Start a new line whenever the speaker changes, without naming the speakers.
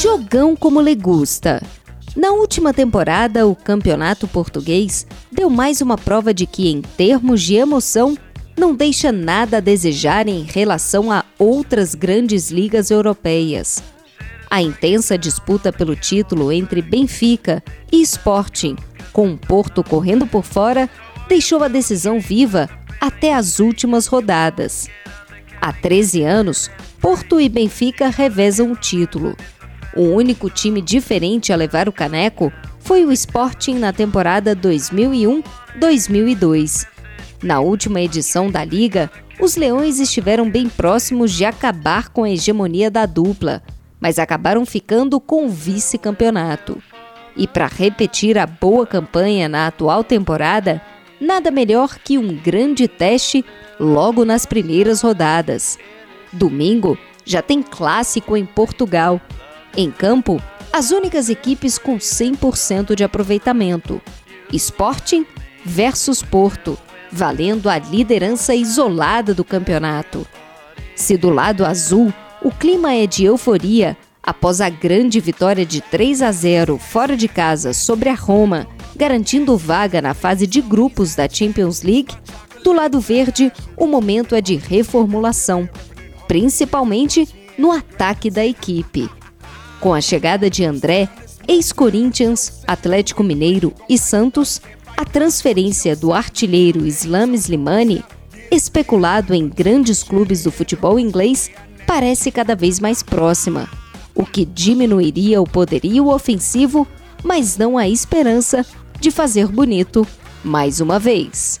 Jogão como le gusta. Na última temporada, o campeonato português deu mais uma prova de que, em termos de emoção, não deixa nada a desejar em relação a outras grandes ligas europeias. A intensa disputa pelo título entre Benfica e Sporting, com o Porto correndo por fora, deixou a decisão viva até as últimas rodadas. Há 13 anos, Porto e Benfica revezam o título. O único time diferente a levar o caneco foi o Sporting na temporada 2001-2002. Na última edição da liga, os Leões estiveram bem próximos de acabar com a hegemonia da dupla, mas acabaram ficando com o vice-campeonato. E para repetir a boa campanha na atual temporada, nada melhor que um grande teste logo nas primeiras rodadas. Domingo já tem clássico em Portugal. Em campo, as únicas equipes com 100% de aproveitamento: Sporting versus Porto, valendo a liderança isolada do campeonato. Se do lado azul o clima é de euforia após a grande vitória de 3 a 0 fora de casa sobre a Roma, garantindo vaga na fase de grupos da Champions League, do lado verde o momento é de reformulação, principalmente no ataque da equipe. Com a chegada de André, ex-Corinthians, Atlético Mineiro e Santos, a transferência do artilheiro Islam Slimani, especulado em grandes clubes do futebol inglês, parece cada vez mais próxima, o que diminuiria o poderio ofensivo, mas não a esperança de fazer bonito mais uma vez.